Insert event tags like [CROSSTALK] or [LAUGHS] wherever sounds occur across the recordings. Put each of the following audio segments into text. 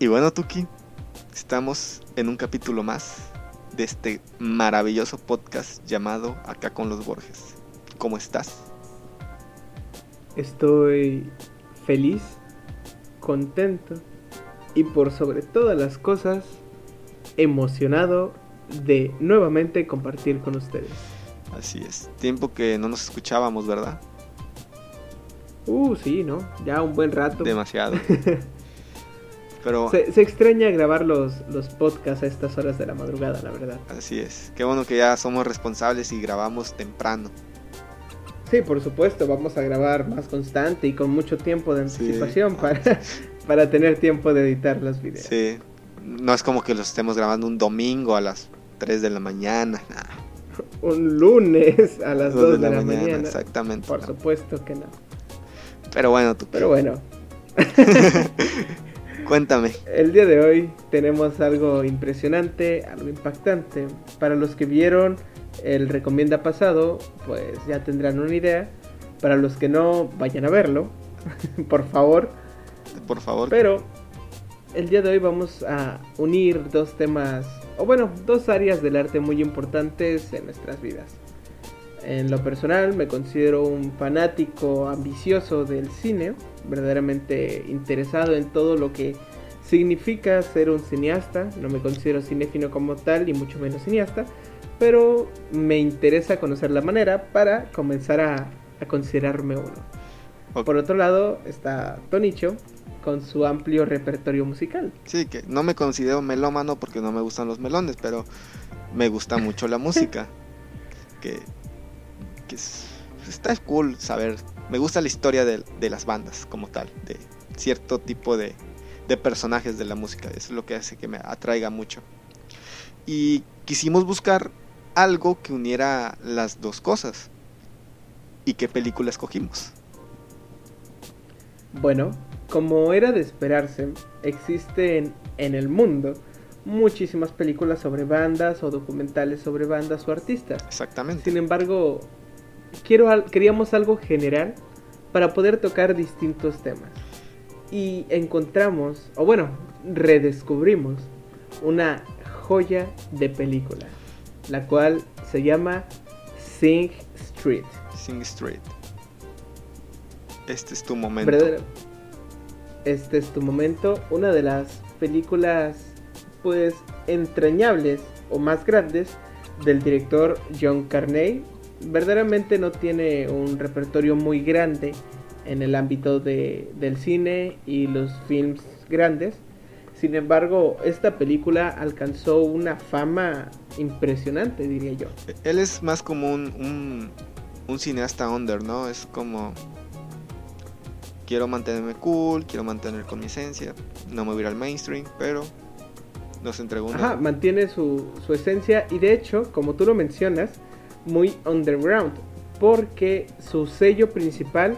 Y bueno, Tuki, estamos en un capítulo más de este maravilloso podcast llamado Acá con los Borges. ¿Cómo estás? Estoy feliz, contento y por sobre todas las cosas emocionado de nuevamente compartir con ustedes. Así es. Tiempo que no nos escuchábamos, ¿verdad? Uh, sí, ¿no? Ya un buen rato. Demasiado. [LAUGHS] Pero... Se, extraña grabar los, los podcasts a estas horas de la madrugada, la verdad. Así es. Qué bueno que ya somos responsables y grabamos temprano. Sí, por supuesto, vamos a grabar más constante y con mucho tiempo de anticipación para, [LAUGHS] para tener tiempo de editar los videos. Sí, no es como que los estemos grabando un domingo a las 3 de la mañana. Un lunes a las 2, de, la, mañana, Exactamente. Por supuesto que no. Pero bueno, tú. Pero bueno. [LAUGHS] [LAUGHS] Cuéntame. El día de hoy tenemos algo impresionante, algo impactante. Para los que vieron el recomienda pasado, pues ya tendrán una idea. Para los que no, vayan a verlo, [LAUGHS] por favor. Por favor. Pero el día de hoy vamos a unir dos temas, o bueno, dos áreas del arte muy importantes en nuestras vidas. En lo personal me considero un fanático ambicioso del cine, verdaderamente interesado en todo lo que significa ser un cineasta. No me considero cinéfilo como tal y mucho menos cineasta, pero me interesa conocer la manera para comenzar a, considerarme uno. Por otro lado está Tonicho con su amplio repertorio musical. Sí, que no me considero melómano porque no me gustan los melones, pero me gusta mucho la música. [LAUGHS] que que está cool saber. Me gusta la historia de, las bandas como tal, de cierto tipo de, de personajes de la música. Eso es lo que hace que me atraiga mucho. Y quisimos buscar algo que uniera las dos cosas. ¿Y qué película escogimos? Bueno, como era de esperarse, existen en el mundo muchísimas películas sobre bandas o documentales sobre bandas o artistas. Exactamente. Sin embargo, quiero, queríamos algo general para poder tocar distintos temas. Y encontramos, o bueno, redescubrimos una joya de película, la cual se llama Sing Street. Sing Street. Este es tu momento. Este es tu momento. Una de las películas, pues, entrañables o más grandes del director John Carney, verdaderamente no tiene un repertorio muy grande en el ámbito de, del cine y los films grandes. Sin embargo, esta película alcanzó una fama impresionante, diría yo. Él es más como un, un, cineasta under, ¿no? Es como... Quiero mantenerme cool, quiero mantener con mi esencia, no me voy al mainstream, pero nos entregó una... Ajá, mantiene su, su esencia y de hecho, como tú lo mencionas, muy underground, porque su sello principal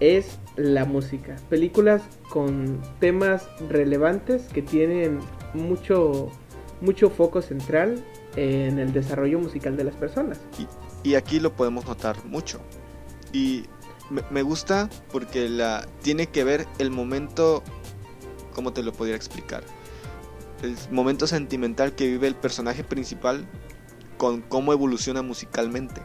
es la música. Películas con temas relevantes que tienen mucho, mucho foco central en el desarrollo musical de las personas. Y, aquí lo podemos notar mucho. Y me, gusta porque la, tiene que ver el momento, ¿cómo te lo podría explicar? El momento sentimental que vive el personaje principal con cómo evoluciona musicalmente.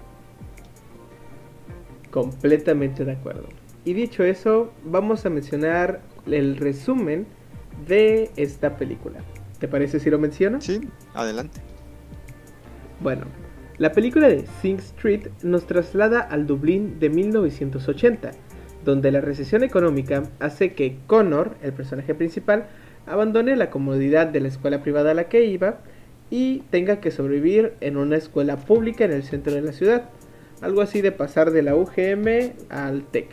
Completamente de acuerdo. Y dicho eso, vamos a mencionar el resumen de esta película. ¿Te parece si lo menciono? Sí, adelante. Bueno, la película de Sing Street nos traslada al Dublín de 1980, donde la recesión económica hace que Connor, el personaje principal, abandone la comodidad de la escuela privada a la que iba y tenga que sobrevivir en una escuela pública en el centro de la ciudad. Algo así de pasar de la UGM al TEC.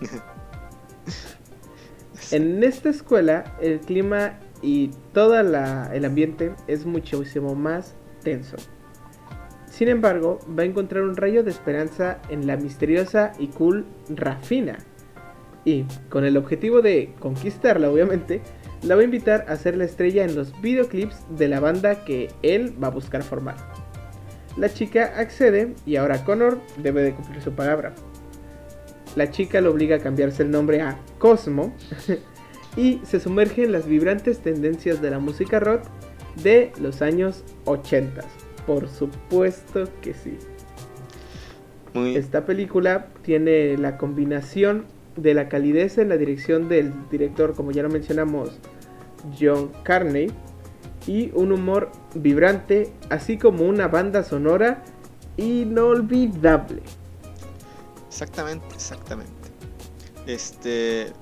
[LAUGHS] en esta escuela el clima y todo el ambiente es muchísimo más tenso. Sin embargo, va a encontrar un rayo de esperanza en la misteriosa y cool Rafina. Y, con el objetivo de conquistarla, obviamente, la va a invitar a ser la estrella en los videoclips de la banda que él va a buscar formar. La chica accede y ahora Connor debe de cumplir su palabra. La chica lo obliga a cambiarse el nombre a Cosmo [LAUGHS] y se sumerge en las vibrantes tendencias de la música rock de los años 80. Por supuesto que sí. Esta película tiene la combinación de la calidez en la dirección del director, como ya lo mencionamos, John Carney, y un humor vibrante, así como una banda sonora inolvidable. Exactamente, exactamente. Este,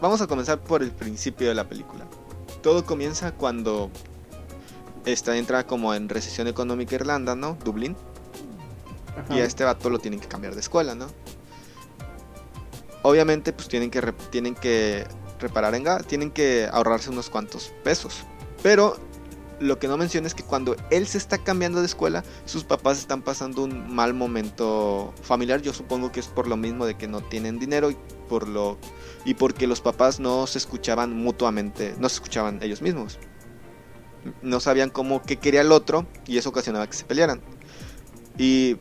vamos a comenzar por el principio de la película. Todo comienza cuando está entra como en recesión económica Irlanda, ¿no? Dublín. Y a este vato lo tienen que cambiar de escuela, ¿no? Obviamente, pues tienen que, tienen que reparar en gas, tienen que ahorrarse unos cuantos pesos. Pero lo que no menciona es que cuando él se está cambiando de escuela, sus papás están pasando un mal momento familiar. Yo supongo que es por lo mismo de que no tienen dinero y por lo y porque los papás no se escuchaban mutuamente, no se escuchaban ellos mismos. No sabían cómo qué quería el otro y eso ocasionaba que se pelearan. Y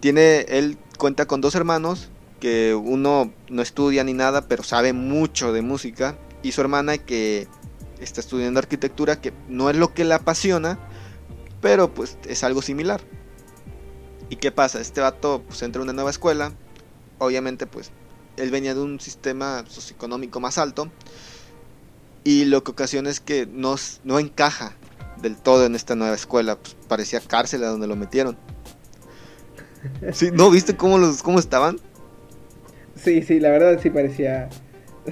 tiene, él cuenta con dos hermanos, que uno no estudia ni nada, pero sabe mucho de música, y su hermana que está estudiando arquitectura, que no es lo que le apasiona, pero pues es algo similar. ¿Y qué pasa? Este vato pues entra a una nueva escuela, obviamente pues él venía de un sistema socioeconómico más alto, y lo que ocasiona es que no, no encaja del todo en esta nueva escuela, pues parecía cárcel a donde lo metieron. Sí, ¿No viste cómo, los, cómo estaban? Sí, sí, la verdad sí parecía. [LAUGHS]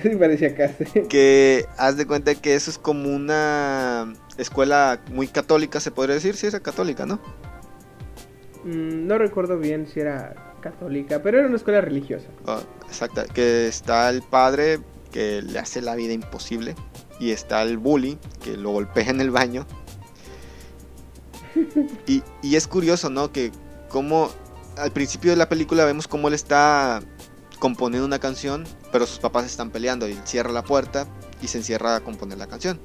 Sí parecía cárcel. Que haz de cuenta que eso es como una escuela muy católica, se podría decir. Sí, era católica, ¿no? Mm, no recuerdo bien si era católica, pero era una escuela religiosa. Oh, exacto, que está el padre que le hace la vida imposible. Y está el bully que lo golpea en el baño. Y, y es curioso, ¿no? Que como al principio de la película vemos cómo él está componiendo una canción, pero sus papás están peleando y cierra la puerta y se encierra a componer la canción.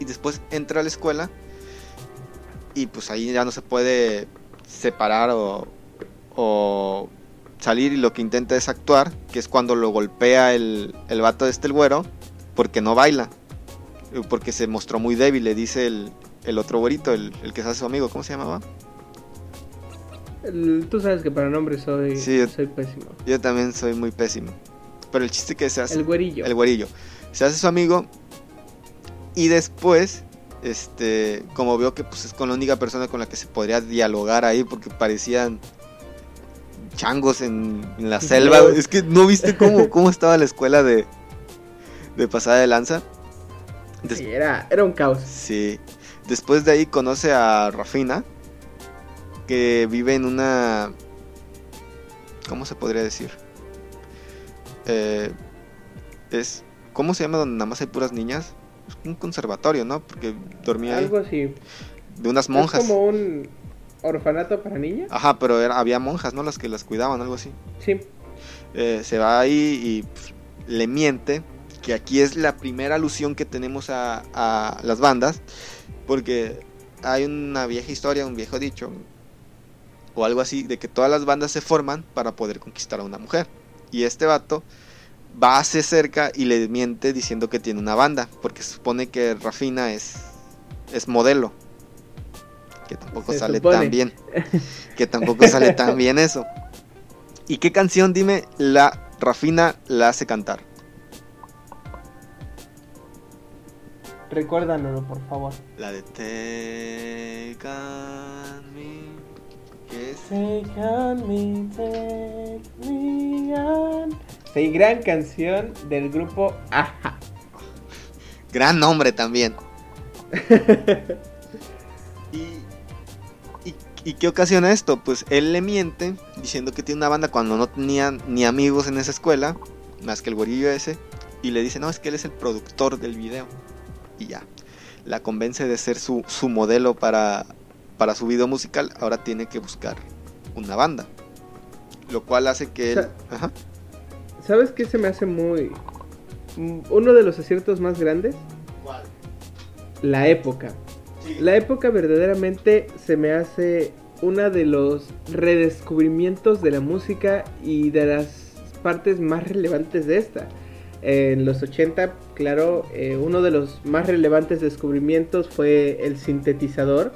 Y después entra a la escuela y pues ahí ya no se puede separar o, o salir y lo que intenta es actuar, que es cuando lo golpea el, el vato de este el güero, porque no baila, porque se mostró muy débil, le dice el, el otro güerito, el, el que es su amigo, ¿cómo se llamaba? Tú sabes que para nombres soy, soy pésimo. Yo también soy muy pésimo. Pero el chiste que se hace. El güerillo. El güerillo. Se hace su amigo. Y después, este, como veo que pues, es con la única persona con la que se podría dialogar ahí, porque parecían changos en, la selva. Es que no viste cómo, [LAUGHS] cómo estaba la escuela de, de pasada de lanza. sí, era, era un caos. Sí. Después de ahí conoce a Rafina que vive en una... ¿Cómo se podría decir? Eh, es... ¿Cómo se llama donde nada más hay puras niñas? un conservatorio, ¿no? Porque dormía Algo así. De unas monjas. ¿Es como un orfanato para niñas? Ajá, pero había monjas, ¿no? Las que las cuidaban, algo así. Sí. Eh, se va ahí y pues, le miente, que aquí es la primera alusión que tenemos a, a las bandas, porque hay una vieja historia, un viejo dicho, o algo así, de que todas las bandas se forman para poder conquistar a una mujer. Y este vato va hacia cerca y le miente diciendo que tiene una banda, porque se supone que Rafina es, es modelo. Que tampoco sale tan bien. Que tampoco sale tan bien eso. ¿Y qué canción, dime, la Rafina la hace cantar? Recuérdanoslo, por favor. La de Take Take on me, take me on. Sí, gran canción del grupo Aja. [LAUGHS] Gran nombre también. [LAUGHS] y, y, qué ocasiona esto? Pues él le miente diciendo que tiene una banda cuando no tenía ni amigos en esa escuela, más que el gorillo ese, y le dice, no, es que él es el productor del video. Y ya, la convence de ser su, su modelo para, para su video musical, ahora tiene que buscar una banda. Lo cual hace que él... ¿Sabes qué se me hace muy... Uno de los aciertos más grandes? ¿Cuál? La época. La época verdaderamente se me hace uno de los redescubrimientos de la música y de las partes más relevantes de esta. En los 80, claro, eh, uno de los más relevantes descubrimientos fue el sintetizador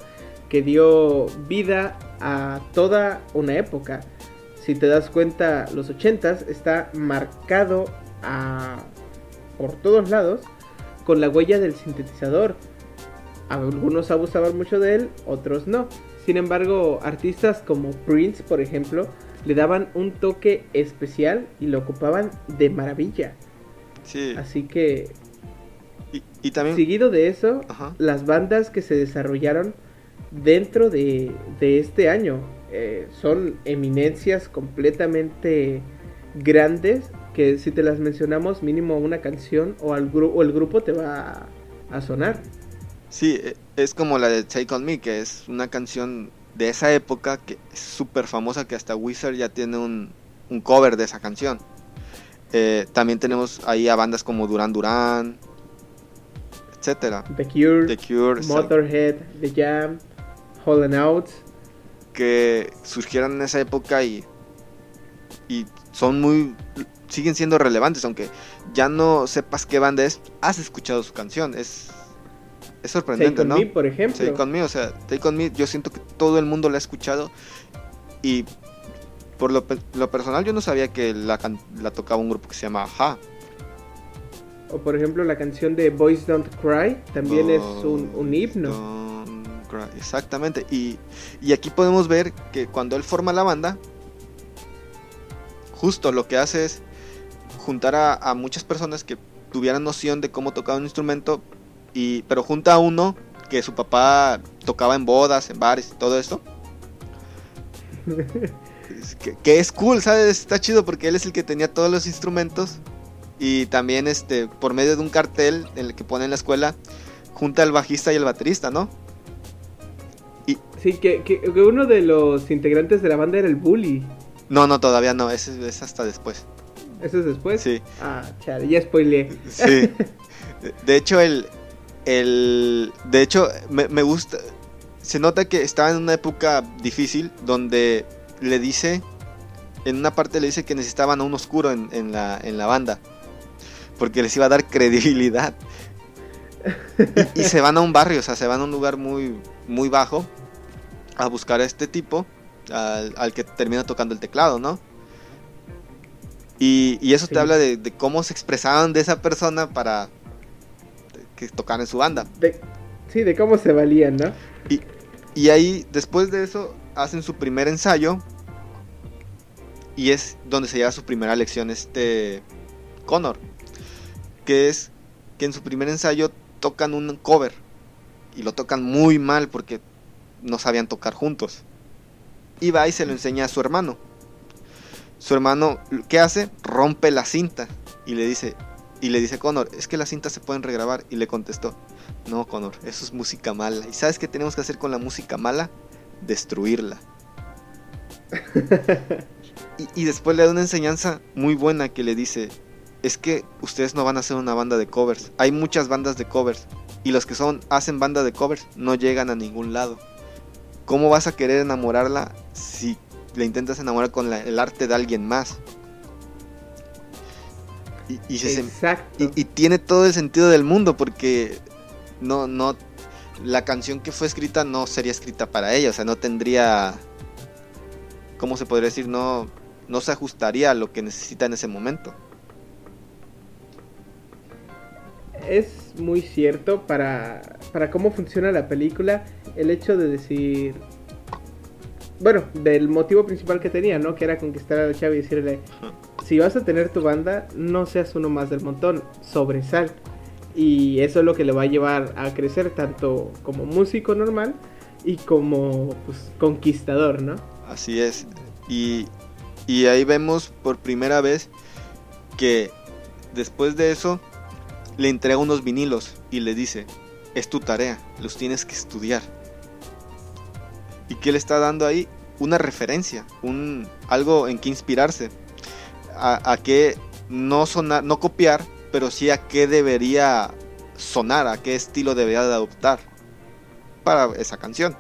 que dio vida a toda una época. Si te das cuenta, los 80s está marcado a, por todos lados con la huella del sintetizador. Algunos abusaban mucho de él, otros no. Sin embargo, artistas como Prince, por ejemplo, le daban un toque especial y lo ocupaban de maravilla. Sí. Así que, Y, y también... seguido de eso, Ajá. las bandas que se desarrollaron dentro de, de este año eh, son eminencias completamente grandes que si te las mencionamos mínimo una canción o, al gru- o el grupo te va a, a sonar. Sí, e- es como la de Take On Me, que es una canción de esa época que es súper famosa, que hasta Wizard ya tiene un, un cover de esa canción. Eh, también tenemos ahí a bandas como Duran Duran, etcétera. The Cure, The Cure, Motorhead, The Jam, Holland Out. que surgieron en esa época y, y son muy siguen siendo relevantes, aunque ya no sepas qué banda es, has escuchado su canción, es, es sorprendente, Take On ¿no? Me, por ejemplo. Take On Me, o sea, Take On Me, yo siento que todo el mundo la ha escuchado y por lo, lo personal yo no sabía que la, can- la tocaba un grupo que se llama Ha. O por ejemplo la canción de Boys Don't Cry también es un, un himno. Don't Exactamente, y, y aquí podemos ver que cuando él forma la banda, justo lo que hace es juntar a, muchas personas que tuvieran noción de cómo tocar un instrumento, y, pero junta a uno que su papá tocaba en bodas, en bares y todo esto. Es que, que es cool, ¿sabes? Está chido porque él es el que tenía todos los instrumentos y también este por medio de un cartel en el que pone en la escuela junta al bajista y el baterista, ¿no? Sí, que, que- que uno de los integrantes de la banda era el Bully. No, no, todavía no, ese es hasta después. ¿Eso es después? Sí, Ah, chale, ya spoileé. sí. [LAUGHS] De hecho, el, el de hecho, me, me gusta, se nota que estaba en una época difícil donde le dice, en una parte le dice que necesitaban a un oscuro en, en la, en la banda, porque les iba a dar credibilidad. [LAUGHS] Y, y se van a un barrio, o sea, se van a un lugar muy, muy bajo a buscar a este tipo, al, al que termina tocando el teclado, ¿no? Y, y eso Sí. te habla de, de cómo se expresaban de esa persona para que tocara en su banda. De- sí, de cómo se valían, ¿no? Y ahí, después de eso, hacen su primer ensayo. Y es donde se lleva su primera lección este Connor. Que es que en su primer ensayo tocan un cover. Y lo tocan muy mal porque no sabían tocar juntos. Y va y se lo enseña a su hermano. Su hermano, ¿qué hace? Rompe la cinta. Y le dice, y le dice Connor, es que las cintas se pueden regrabar. Y le contestó, no, Connor, eso es música mala. ¿Y sabes qué tenemos que hacer con la música mala? Destruirla. [LAUGHS] y, y después le da una enseñanza muy buena que le dice, es que ustedes no van a hacer una banda de covers. Hay muchas bandas de covers. Y los que son hacen banda de covers no llegan a ningún lado. ¿Cómo vas a querer enamorarla si le intentas enamorar con la- el arte de alguien más? Y, y se- Exacto. y, y tiene todo el sentido del mundo porque no, no, la canción que fue escrita no sería escrita para ella, o sea, no tendría, ¿cómo se podría decir? No, no se ajustaría a lo que necesita en ese momento. Es muy cierto para, para cómo funciona la película el hecho de decir... Bueno, del motivo principal que tenía, ¿no? Que era conquistar a la chava y decirle, si vas a tener tu banda, no seas uno más del montón, sobresal. Y eso es lo que le va a llevar a crecer tanto como músico normal y como pues, conquistador, ¿no? Así es. Y, y ahí vemos por primera vez que después de eso le entrega unos vinilos y le dice, es tu tarea, los tienes que estudiar. ¿Y qué le está dando ahí? Una referencia, un, algo en que inspirarse. A, a qué no sonar, no copiar, pero sí a qué debería sonar, a qué estilo debería de adoptar para esa canción.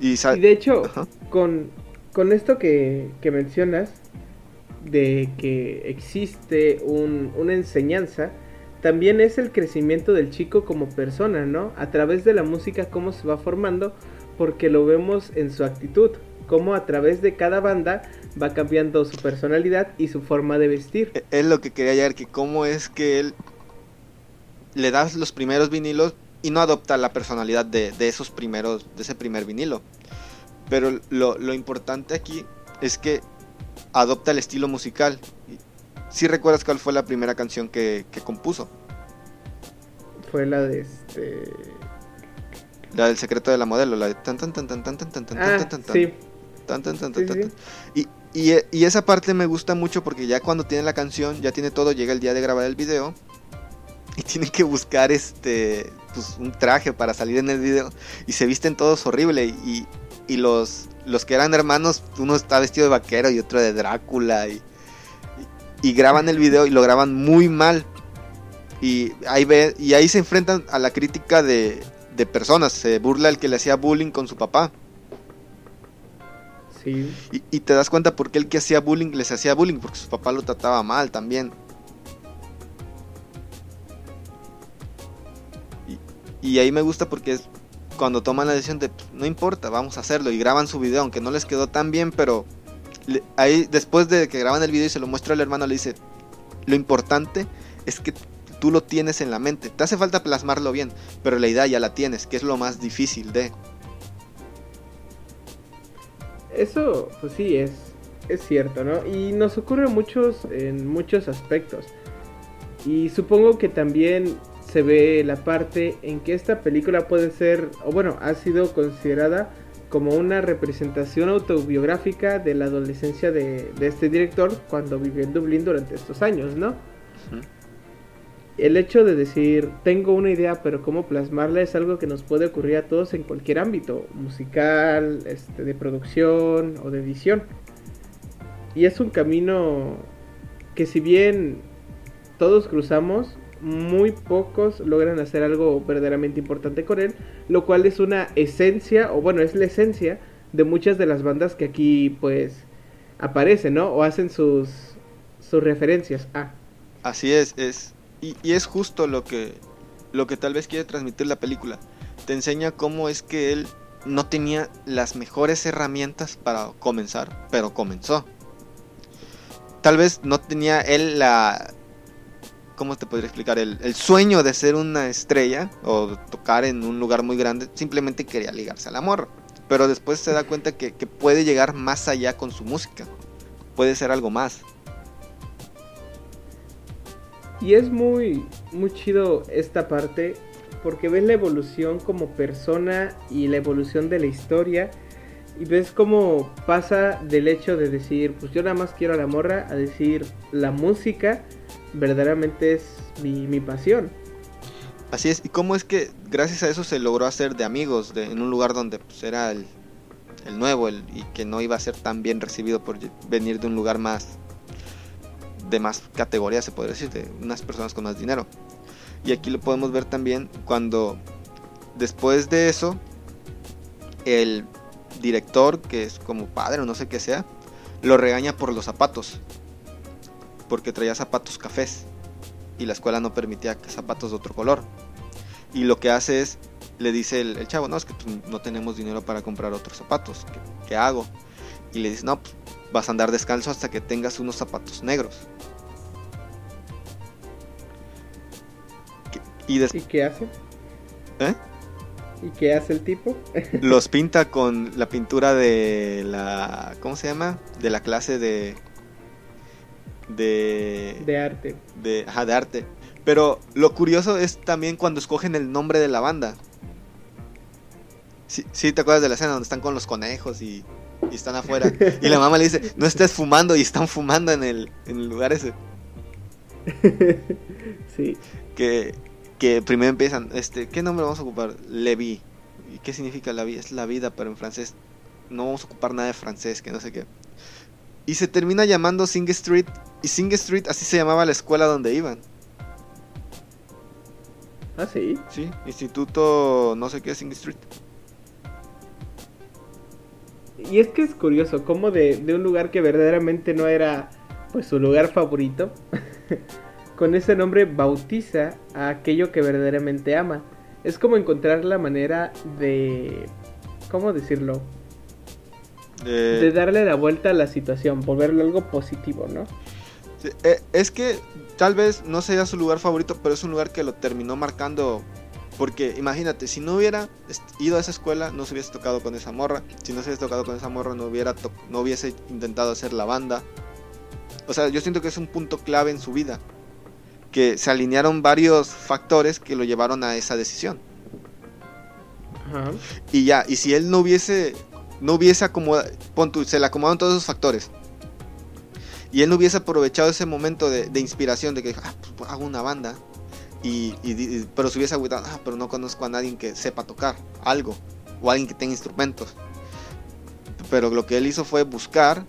Y, de hecho, Ajá. con, con esto que, que mencionas, de que existe una enseñanza, también es el crecimiento del chico como persona, ¿no? A través de la música, cómo se va formando, porque lo vemos en su actitud, cómo a través de cada banda va cambiando su personalidad y su forma de vestir. E, es lo que quería llegar, que cómo es que él le das los primeros vinilos y no adopta la personalidad de, esos primeros, de ese primer vinilo. Pero lo, importante aquí es que adopta el estilo musical. Si recuerdas cuál fue la primera canción que, compuso? Fue la de este. La del secreto de la modelo, la de tan tan tan tan tan tan tan tan tan tan tan tan tan tan y, y esa parte me gusta mucho porque ya cuando tiene la canción, ya tiene todo, llega el día de grabar el video y tienen que buscar este pues, un traje para salir en el video y se visten todos horrible y, y los los que eran hermanos uno está vestido de vaquero y otro de Drácula y, y, graban el video y lo graban muy mal. Y ahí ve y ahí se enfrentan a la crítica de, de personas. Se burla el que le hacía bullying con su papá. Sí. y, y te das cuenta por qué el que hacía bullying les hacía bullying porque su papá lo trataba mal también. Y ahí me gusta porque es cuando toman la decisión de pues, no importa, vamos a hacerlo y graban su video, aunque no les quedó tan bien, pero ahí después de que graban el video y se lo muestra el hermano, le dice, lo importante es que tú lo tienes en la mente, te hace falta plasmarlo bien, pero la idea ya la tienes, que es lo más difícil de... Eso, pues sí, es, es cierto, ¿no? Y nos ocurre muchos, en muchos aspectos. Y supongo que también se ve la parte en que esta película puede ser, o bueno, ha sido considerada como una representación autobiográfica de la adolescencia de, este director cuando vivió en Dublín durante estos años, ¿no? El hecho de decir, tengo una idea, pero cómo plasmarla es algo que nos puede ocurrir a todos en cualquier ámbito, musical, este, de producción o de edición. Y es un camino que si bien todos cruzamos, muy pocos logran hacer algo verdaderamente importante con él, lo cual es una esencia, o bueno, es la esencia de muchas de las bandas que aquí pues aparecen, ¿no? O hacen sus, sus referencias a. Así es, es y, y, es justo lo que lo que tal vez quiere transmitir la película. Te enseña cómo es que él no tenía las mejores herramientas para comenzar, pero comenzó. Tal vez no tenía él la, ¿cómo te podría explicar? El, sueño de ser una estrella o tocar en un lugar muy grande, simplemente quería ligarse al amor. Pero después se da cuenta que, puede llegar más allá con su música. Puede ser algo más. Y es muy, muy chido esta parte porque ves la evolución como persona y la evolución de la historia y ves cómo pasa del hecho de decir, pues yo nada más quiero a la morra, a decir la música verdaderamente es mi, pasión. Así es, y cómo es que gracias a eso se logró hacer de amigos de, en un lugar donde pues, era el, nuevo el, y que no iba a ser tan bien recibido por venir de un lugar más de más categoría, se podría decir, de unas personas con más dinero. Y aquí lo podemos ver también cuando después de eso el director, que es como padre o no sé qué sea, lo regaña por los zapatos porque traía zapatos cafés y la escuela no permitía zapatos de otro color. Y lo que hace es, le dice el, chavo, no, es que pues, no tenemos dinero para comprar otros zapatos, ¿qué, hago? Y le dice, no, pues, vas a andar descalzo hasta que tengas unos zapatos negros. Y, ¿Y qué hace? ¿Eh? ¿Y qué hace el tipo? [LAUGHS] Los pinta con la pintura de la... ¿Cómo se llama? De la clase de de... De arte. De, ajá, de arte. Pero lo curioso es también cuando escogen el nombre de la banda. Sí, te acuerdas de la escena donde están con los conejos y, y están afuera. Y la mamá le dice, no estés fumando y están fumando en el, en el lugar ese. [LAUGHS] sí. Que, que primero empiezan, este, ¿qué nombre vamos a ocupar? Levi. ¿Y qué significa la vida? Es la vida, pero en francés no vamos a ocupar nada de francés, que no sé qué. Y se termina llamando Sing Street. Y Sing Street así se llamaba la escuela donde iban. Ah, sí. Sí, Instituto no sé qué Sing Street. Y es que es curioso, como de, un lugar que verdaderamente no era pues su lugar favorito, [LAUGHS] con ese nombre bautiza a aquello que verdaderamente ama. Es como encontrar la manera de... ¿Cómo decirlo? De, darle la vuelta a la situación, volverlo algo positivo, ¿no? Eh, es que tal vez no sea su lugar favorito, pero es un lugar que lo terminó marcando. Porque imagínate, si no hubiera ido a esa escuela, no se hubiese tocado con esa morra. Si no se hubiese tocado con esa morra, no, hubiera no hubiese intentado hacer la banda. O sea, yo siento que es un punto clave en su vida. Que se alinearon varios factores que lo llevaron a esa decisión. Y ya, y si él no hubiese, no hubiese acomodado, se le acomodaron todos esos factores. Y él no hubiese aprovechado ese momento de, inspiración de que ah, pues, hago una banda. Y, pero se hubiese agüitado, ah, pero no conozco a nadie que sepa tocar algo. O alguien que tenga instrumentos. Pero lo que él hizo fue buscar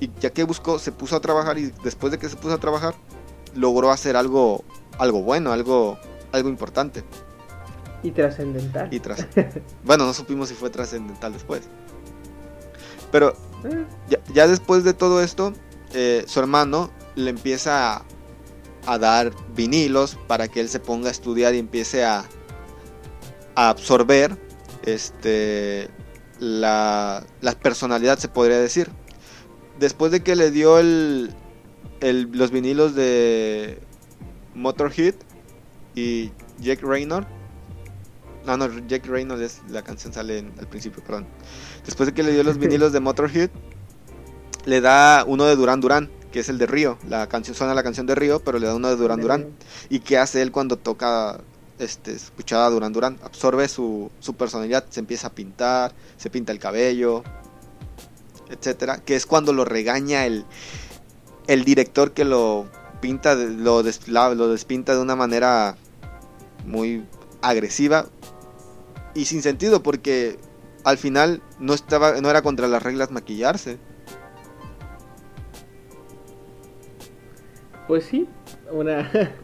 y ya que buscó, se puso a trabajar y después de que se puso a trabajar, logró hacer algo, algo bueno, algo, algo importante. Y trascendental. Y tras... [LAUGHS] bueno, no supimos si fue trascendental después. Pero eh. ya, después de todo esto, eh, su hermano le empieza a, a, dar vinilos para que él se ponga a estudiar y empiece a, a absorber este, la, la personalidad, se podría decir después de que le dio el, los vinilos de Motorhead y Jack Raynor. No, no, Jack Raynor es la canción sale al principio, perdón. Después de que le dio los [LAUGHS] vinilos de Motorhead, le da uno de Duran Duran, que es el de Río. La canción suena la canción de Río, pero le da uno de Duran Duran. ¿Y qué hace él cuando toca este, escuchaba a Duran Duran? Absorbe su, su personalidad, se empieza a pintar, se pinta el cabello, etcétera, que es cuando lo regaña el, el director que lo pinta, lo, despinta de una manera muy agresiva y sin sentido porque al final no estaba no era contra las reglas maquillarse. Pues sí, una [LAUGHS]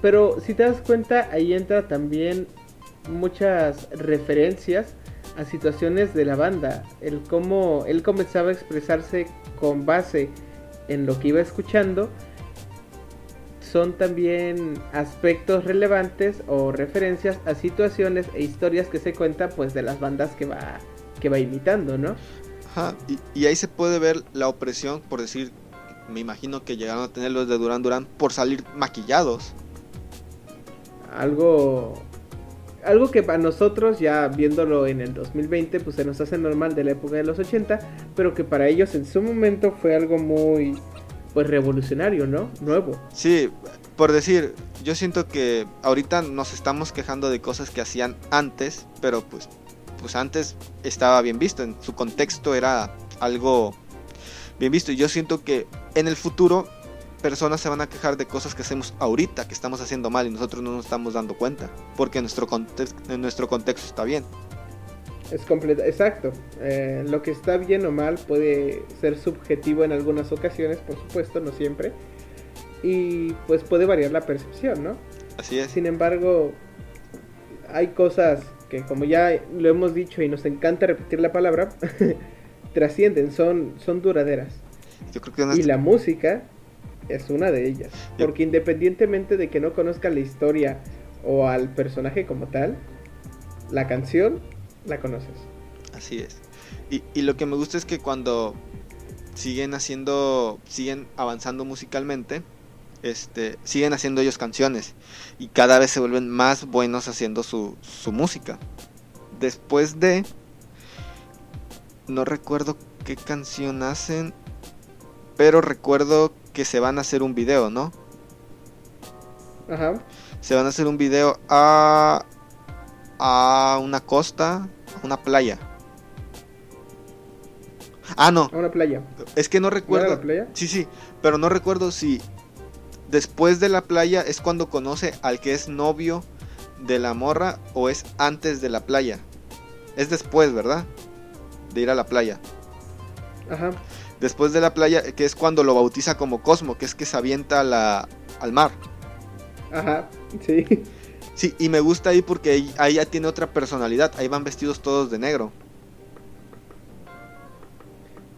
pero si te das cuenta ahí entra también muchas referencias a situaciones de la banda, el cómo él comenzaba a expresarse con base en lo que iba escuchando, son también aspectos relevantes o referencias a situaciones e historias que se cuentan pues de las bandas que va que va imitando, ¿no? Ajá, y, ahí se puede ver la opresión, por decir, me imagino que llegaron a tener los de Duran Duran por salir maquillados. Algo algo que para nosotros, ya viéndolo en el 2020, pues se nos hace normal de la época de los 80, pero que para ellos en su momento fue algo muy, pues revolucionario, ¿no? Nuevo. Sí, por decir, yo siento que ahorita nos estamos quejando de cosas que hacían antes, pero pues, pues antes estaba bien visto, en su contexto era algo bien visto. Y yo siento que en el futuro personas se van a quejar de cosas que hacemos ahorita, que estamos haciendo mal y nosotros no nos estamos dando cuenta, porque nuestro, en nuestro contexto está bien. Es completo, exacto. Eh, lo que está bien o mal puede ser subjetivo en algunas ocasiones, por supuesto, no siempre. Y pues puede variar la percepción, ¿no? Así es. Sin embargo, hay cosas que como ya lo hemos dicho y nos encanta repetir la palabra, [LAUGHS] trascienden, son, son duraderas. Yo creo que Y la música es una de ellas. Porque independientemente de que no conozca la historia o al personaje como tal, la canción la conoces. Así es. Y, y lo que me gusta es que cuando siguen haciendo, siguen avanzando musicalmente, este, siguen haciendo ellos canciones y cada vez se vuelven más buenos haciendo su, su música. Después de, no recuerdo qué canción hacen, pero recuerdo que se van a hacer un video, ¿no? Ajá. Se van a hacer un video a a una costa, a una playa. Ah, no. A una playa. Es que no recuerdo. ¿A la playa? Sí, sí, pero no recuerdo si después de la playa es cuando conoce al que es novio de la morra o es antes de la playa. Es después, ¿verdad? De ir a la playa. Ajá después de la playa, que es cuando lo bautiza como Cosmo, que es que se avienta al mar. Ajá, sí. Sí, y me gusta ahí porque ahí, ya tiene otra personalidad, ahí van vestidos todos de negro.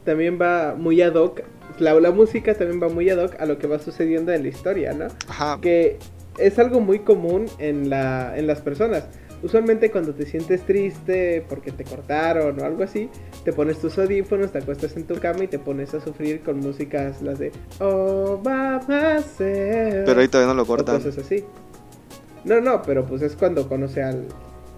También va muy ad hoc, la, la música también va muy ad hoc a lo que va sucediendo en la historia, ¿no? Ajá. Que es algo muy común en, la, en las personas. Usualmente cuando te sientes triste porque te cortaron o algo así, te pones tus audífonos, te acuestas en tu cama y te pones a sufrir con músicas las de Oh. Pero ahí todavía no lo o cortan. cosas así. No, no, pero pues es cuando conoce al.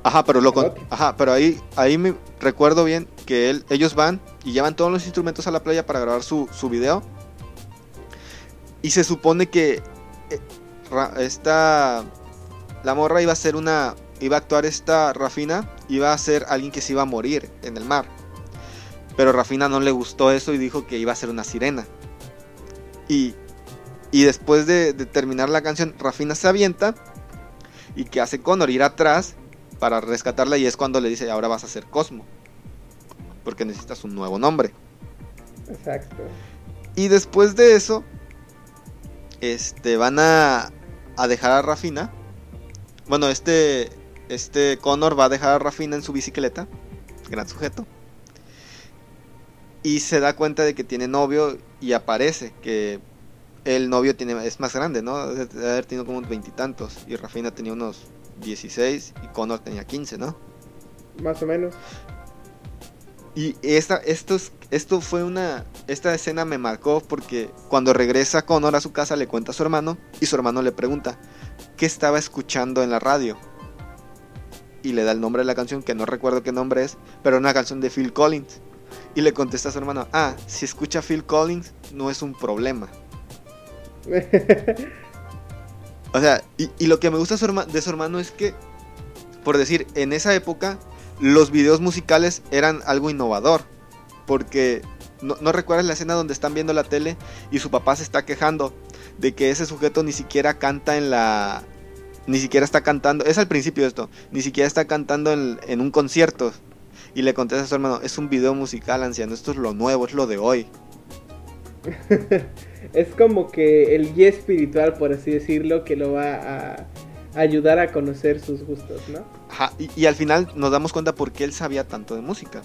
Ajá, pero lo con-. Ajá, pero ahí ahí me recuerdo bien que él, ellos van y llevan todos los instrumentos a la playa para grabar su, su video. Y se supone que eh, esta la morra iba a ser una iba a actuar esta Rafina, iba a ser alguien que se iba a morir en el mar. Pero Rafina no le gustó eso y dijo que iba a ser una sirena. Y y después de, de terminar la canción, Rafina se avienta y que hace Connor ir atrás para rescatarla y es cuando le dice ahora vas a ser Cosmo porque necesitas un nuevo nombre Exacto. y después de eso este van a, a dejar a Rafina bueno este este Connor va a dejar a Rafina en su bicicleta gran sujeto y se da cuenta de que tiene novio y aparece que el novio tiene es más grande no debe haber tenido como unos veintitantos y Rafina tenía unos 16 y Connor tenía 15 no Más o menos. Y esta, esto, es- esto fue una. Esta escena me marcó porque cuando regresa Connor a su casa le cuenta a su hermano y su hermano le pregunta qué estaba escuchando en la radio. Y le da el nombre de la canción, que no recuerdo qué nombre es, pero una canción de Phil Collins. Y le contesta a su hermano, ah, si escucha Phil Collins no es un problema. [LAUGHS] O sea, y, y lo que me gusta de su herma- de su hermano es que, por decir, en esa época los videos musicales eran algo innovador. Porque no, no recuerdas la escena donde están viendo la tele y su papá se está quejando de que ese sujeto ni siquiera canta en la... Ni siquiera está cantando, es al principio de esto, ni siquiera está cantando en, en un concierto. Y le contesta a su hermano, es un video musical, anciano, esto es lo nuevo, es lo de hoy. [LAUGHS] es como que el guía espiritual, por así decirlo, que lo va a ayudar a conocer sus gustos, ¿no? Ajá, y, y al final nos damos cuenta por qué él sabía tanto de música.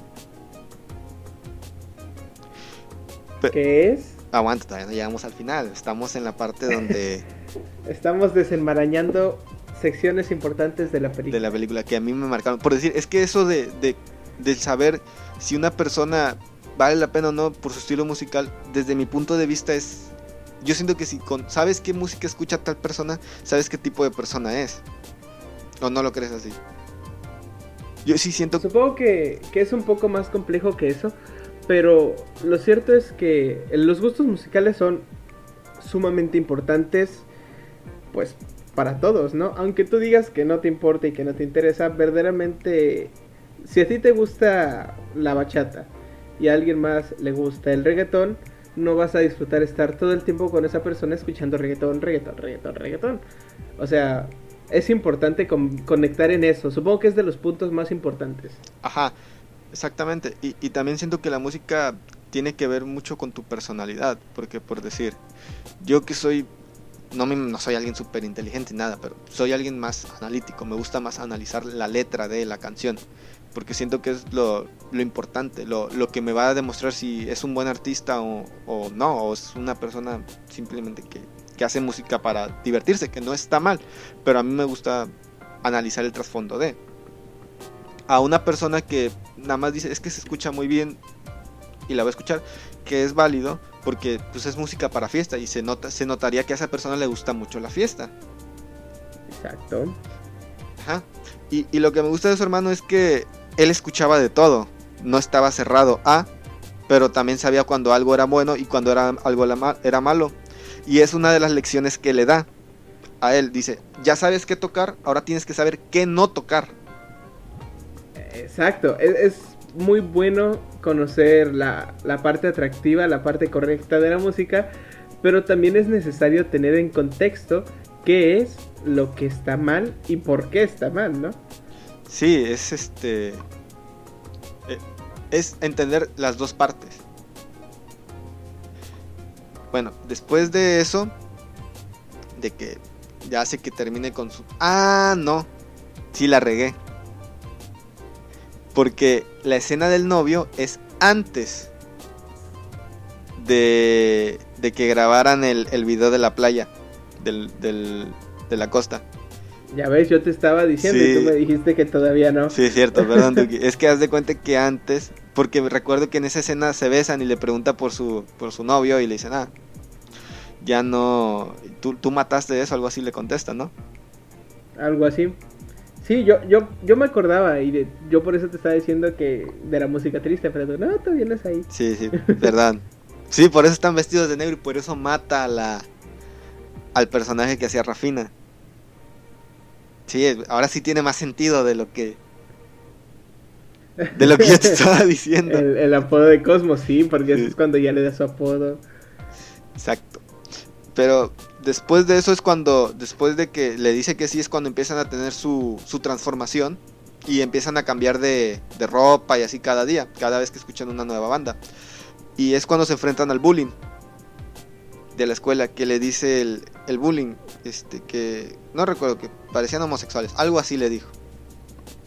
Pe- Que es, Aguanta, todavía no llegamos al final. Estamos en la parte donde [LAUGHS] estamos desenmarañando secciones importantes de la película. de la película que a mí me marcaron. Por decir, es que eso de, de, de saber si una persona vale la pena o no por su estilo musical, desde mi punto de vista es... Yo siento que si con, sabes qué música escucha tal persona, sabes qué tipo de persona es. ¿O no lo crees así? Yo sí siento. Supongo que, que es un poco más complejo que eso, pero lo cierto es que los gustos musicales son sumamente importantes, pues para todos, ¿no? Aunque tú digas que no te importa y que no te interesa, verdaderamente, si a ti te gusta la bachata y a alguien más le gusta el reggaetón, no vas a disfrutar estar todo el tiempo con esa persona escuchando reggaetón, reggaetón, reggaetón, reggaetón. O sea, es importante con- conectar en eso. Supongo que es de los puntos más importantes. Ajá, exactamente. Y también siento que la música tiene que ver mucho con tu personalidad. Porque por decir, yo que soy, no, me- no soy alguien súper inteligente nada, pero soy alguien más analítico. Me gusta más analizar la letra de la canción. Porque siento que es lo, lo importante, lo, lo que me va a demostrar si es un buen artista o, o no, o es una persona simplemente que, que hace música para divertirse, que no está mal. Pero a mí me gusta analizar el trasfondo de a una persona que nada más dice es que se escucha muy bien y la voy a escuchar que es válido porque pues es música para fiesta y se nota se notaría que a esa persona le gusta mucho la fiesta Exacto. Ajá. Y, y lo que me gusta de su hermano es que él escuchaba de todo no estaba cerrado a pero también sabía cuando algo era bueno y cuando era algo era malo y es una de las lecciones que le da a él dice ya sabes qué tocar ahora tienes que saber qué no tocar Exacto. Es, es muy bueno conocer la, la parte atractiva, la parte correcta de la música, pero también es necesario tener en contexto qué es lo que está mal y por qué está mal, ¿no? Sí, es este. eh, Es entender las dos partes. Bueno, después de eso, de que ya hace que termine con su. Ah, no. Sí, la regué. Porque la escena del novio es antes de, de que grabaran el, el video de la playa, del, del, de la costa. Ya ves, yo te estaba diciendo y tú me dijiste que todavía no. Sí, es cierto, perdón. [LAUGHS] es que haz de cuenta que antes, porque recuerdo que en esa escena se besan y le pregunta por su, por su novio y le dicen, ah, ya no, tú, tú mataste eso, algo así le contesta, ¿no? Algo así. Sí, yo, yo, yo me acordaba y de, yo por eso te estaba diciendo que de la música triste, pero no, todavía no es ahí. Sí, sí, verdad. sí, por eso están vestidos de negro y por eso mata a la, al personaje que hacía Rafina. Sí, ahora sí tiene más sentido de lo que. De lo que yo te estaba [LAUGHS] diciendo. el, apodo de Cosmos, sí, porque es cuando ya le da su apodo. Exacto. Pero después de eso es cuando, después de que le dice que sí, es cuando empiezan a tener su, su transformación y empiezan a cambiar de, de, ropa y así cada día, cada vez que escuchan una nueva banda. Y es cuando se enfrentan al bullying de la escuela que le dice el, el bullying, este, que no recuerdo que parecían homosexuales, algo así le dijo.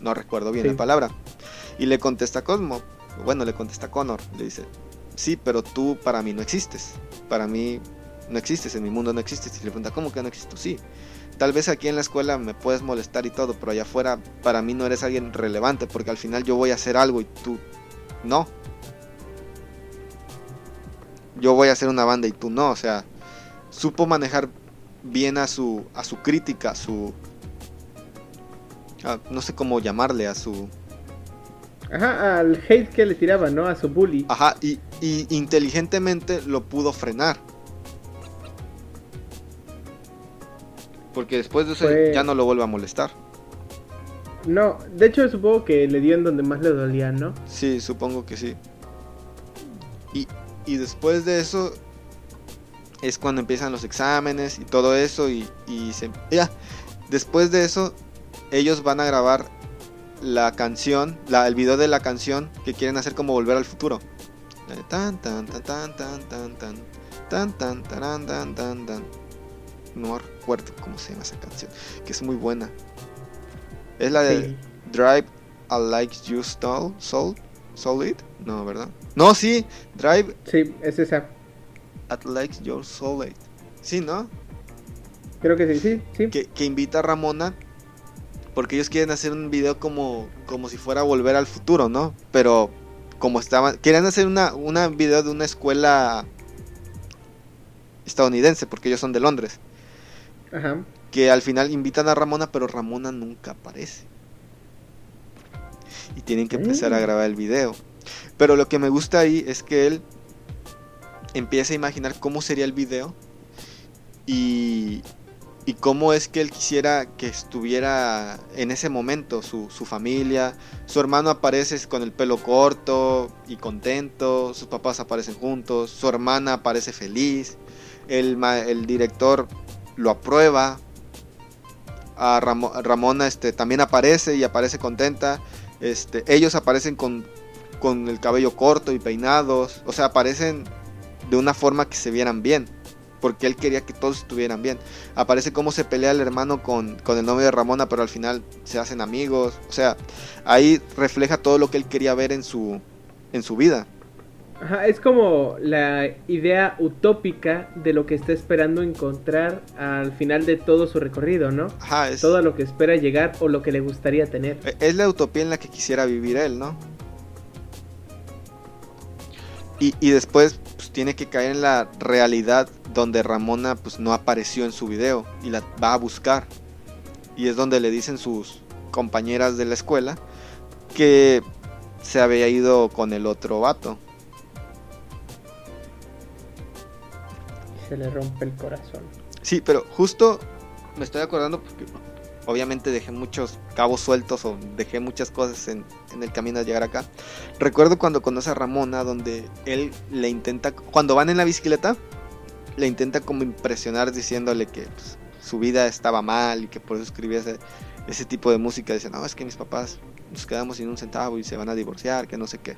No recuerdo bien la palabra. Y le contesta Cosmo, bueno, le contesta Connor, le dice, sí, pero tú para mí no existes. Para mí no existes, en mi mundo no existes. Y le pregunta, ¿cómo que no existo? Sí. Tal vez aquí en la escuela me puedes molestar y todo, pero allá afuera para mí no eres alguien relevante, porque al final yo voy a hacer algo y tú no. Yo voy a hacer una banda y tú no, o sea, supo manejar bien a su, a su crítica, a su... no sé cómo llamarle, a su... Ajá, al hate que le tiraba, ¿no? A su bully. Ajá, y, inteligentemente lo pudo frenar. Porque después de eso ya no lo vuelve a molestar. No, de hecho supongo que le dio en donde más le dolía, ¿no? Sí, supongo que sí. Y, y después de eso es cuando empiezan los exámenes y todo eso y, se, ya, después de eso ellos van a grabar la canción, la, el video de la canción que quieren hacer como volver al futuro. Tan tan tan tan tan tan tan tan tan tan tan tan tan no recuerdo cómo se llama esa canción, que es muy buena. Es la de Drive a Like You Stole, Soul, Solid, no, ¿verdad? No, sí, Drive. Sí, es esa. At Like Your Soul. Sí, ¿no? Creo que sí, sí, sí. Que, invita a Ramona porque ellos quieren hacer un video como, como si fuera volver al futuro, ¿no? Pero como estaban, querían hacer una, una video de una escuela estadounidense, porque ellos son de Londres. Ajá. Que al final invitan a Ramona, pero Ramona nunca aparece. Y tienen que empezar a mm. grabar el video. Pero lo que me gusta ahí es que él empieza a imaginar cómo sería el video y, y cómo es que él quisiera que estuviera en ese momento su, su, familia. Su hermano aparece con el pelo corto y contento, sus papás aparecen juntos, su hermana aparece feliz, el, el director lo aprueba, a Ramona este, también aparece y aparece contenta, este, ellos aparecen con, con el cabello corto y peinados, o sea, aparecen de una forma que se vieran bien. Porque él quería que todos estuvieran bien. Aparece cómo se pelea el hermano con, con el novio de Ramona, pero al final se hacen amigos. O sea, ahí refleja todo lo que él quería ver en su, en su vida. Ajá, es como la idea utópica de lo que está esperando encontrar al final de todo su recorrido, ¿no? Ajá, es... Todo lo que espera llegar o lo que le gustaría tener. E, es la utopía en la que quisiera vivir él, ¿no? Y, y después pues, tiene que caer en la realidad donde Ramona pues no apareció en su video y la va a buscar. Y es donde le dicen sus compañeras de la escuela que se había ido con el otro vato. Se le rompe el corazón. Sí, pero justo me estoy acordando porque obviamente dejé muchos cabos sueltos o dejé muchas cosas en, el camino a llegar acá. Recuerdo cuando conoce a Ramona, donde él le intenta, cuando van en la bicicleta, le intenta como impresionar diciéndole que pues, su vida estaba mal y que por eso escribía ese, tipo de música. Dice, no, es que mis papás nos quedamos sin un centavo y se van a divorciar, que no sé qué.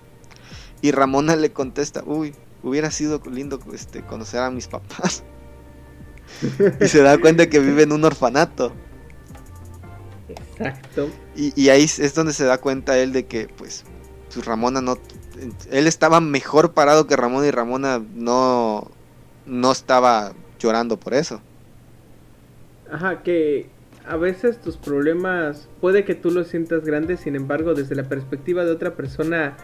Y Ramona le contesta, uy, hubiera sido lindo este, conocer a mis papás. [LAUGHS] y se da cuenta que vive en un orfanato. Exacto. Y, ahí es donde se da cuenta él de que, pues, su Ramona no él estaba mejor parado que Ramona y Ramona no, no estaba llorando por eso. Ajá, que a veces tus problemas puede que tú los sientas grandes, sin embargo, desde la perspectiva de otra persona,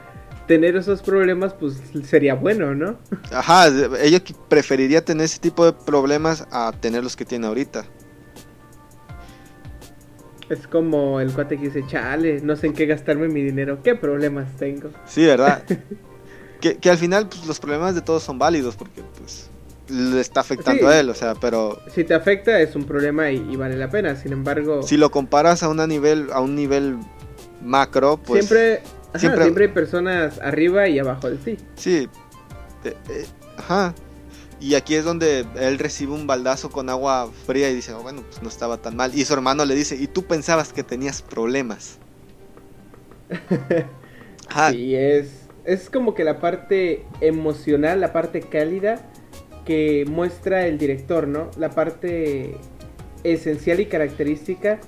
tener esos problemas pues sería bueno, ¿no? Ajá, ella preferiría tener ese tipo de problemas a tener los que tiene ahorita. Es como el cuate que dice, chale, no sé en qué gastarme mi dinero, ¿qué problemas tengo? Sí, ¿verdad? [LAUGHS] que, que, al final pues, los problemas de todos son válidos porque pues le está afectando a él, o sea, pero... Si te afecta es un problema y, vale la pena, sin embargo... Si lo comparas a, una nivel, a un nivel macro, pues... Siempre, siempre... hay personas arriba y abajo de sí. Sí, eh, eh, ajá. Y aquí es donde él recibe un baldazo con agua fría y dice, oh, bueno, pues no estaba tan mal. Y su hermano le dice, y tú pensabas que tenías problemas. [LAUGHS] Sí, es, es como que la parte emocional, la parte cálida que muestra el director, ¿no? La parte esencial y característica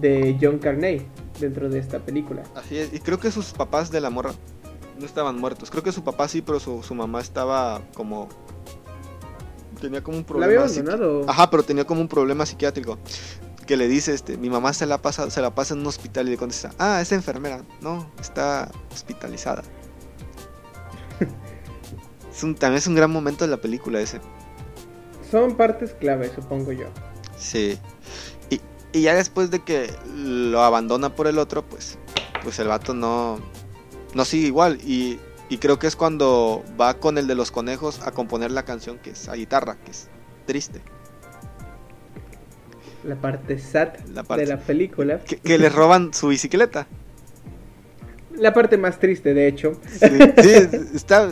de John Carney dentro de esta película. Así es, y creo que sus papás de la morra no estaban muertos. Creo que su papá sí, pero su, su mamá estaba como tenía como un problema. ¿La había abandonado? Ajá, pero tenía como un problema psiquiátrico. Que le dice, este, mi mamá se la pasa, se la pasa en un hospital y le contesta, ah, es enfermera. No, está hospitalizada. [LAUGHS] es un, también es un gran momento de la película ese. Son partes clave, supongo yo. Sí. Y, ya después de que lo abandona por el otro, pues, pues el vato no, no sigue igual. Y y creo que es cuando va con el de los conejos a componer la canción que es a guitarra, que es triste. La parte sad de la película. Que, le roban su bicicleta. La parte más triste, de hecho. Sí, está,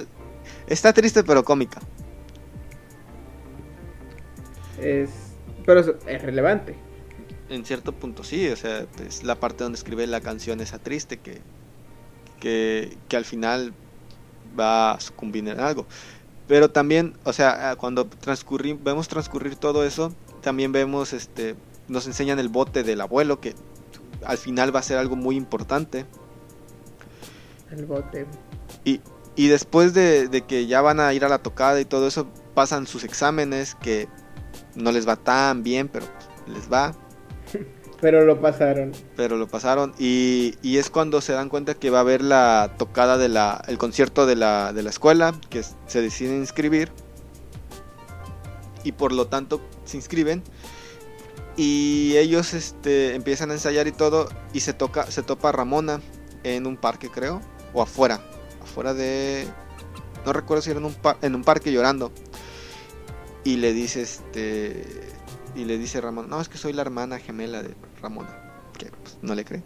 está triste pero cómica. Es, pero es relevante. En cierto punto sí, o sea, es la parte donde escribe la canción esa triste que, que, que al final va a sucumbir en algo. Pero también, o sea, cuando transcurrir, vemos transcurrir todo eso, también vemos, este, nos enseñan el bote del abuelo, que al final va a ser algo muy importante. El bote. Y, y después de, de, que ya van a ir a la tocada y todo eso, pasan sus exámenes, que no les va tan bien, pero les va. Pero lo pasaron. Pero lo pasaron. Y, y, es cuando se dan cuenta que va a haber la tocada de la. el concierto de la, de la escuela. Que se deciden inscribir. Y por lo tanto se inscriben. Y ellos este, empiezan a ensayar y todo. Y se toca. Se topa Ramona en un parque, creo. O afuera. Afuera de. No recuerdo si era en un, en un parque llorando. Y le dice este y le dice Ramón, no, es que soy la hermana gemela de Ramona, que pues, no le cree.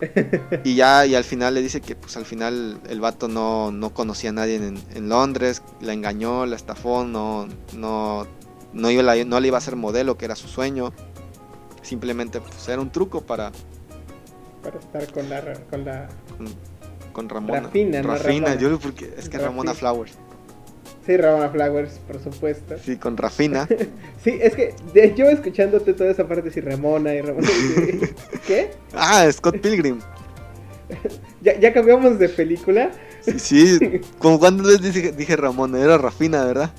[LAUGHS] y ya, y al final le dice que pues al final el vato no, no conocía a nadie en, Londres, la engañó, la estafó, no, no, no, iba, no le iba a hacer modelo, que era su sueño. Simplemente pues, era un truco para... Para estar con la... Con, la... con, Ramona. Rafina, Rafina, yo porque es que Ramona Flowers. Sí, Ramona Flowers, por supuesto. Sí, con Rafina. [LAUGHS] sí, es que yo escuchándote toda esa parte, sí, Ramona y Ramona. [LAUGHS] ¿Qué? Ah, Scott Pilgrim. [LAUGHS] ¿Ya, ¿Ya cambiamos de película? Sí, sí. como cuando les dije, dije Ramona, era Rafina, ¿verdad?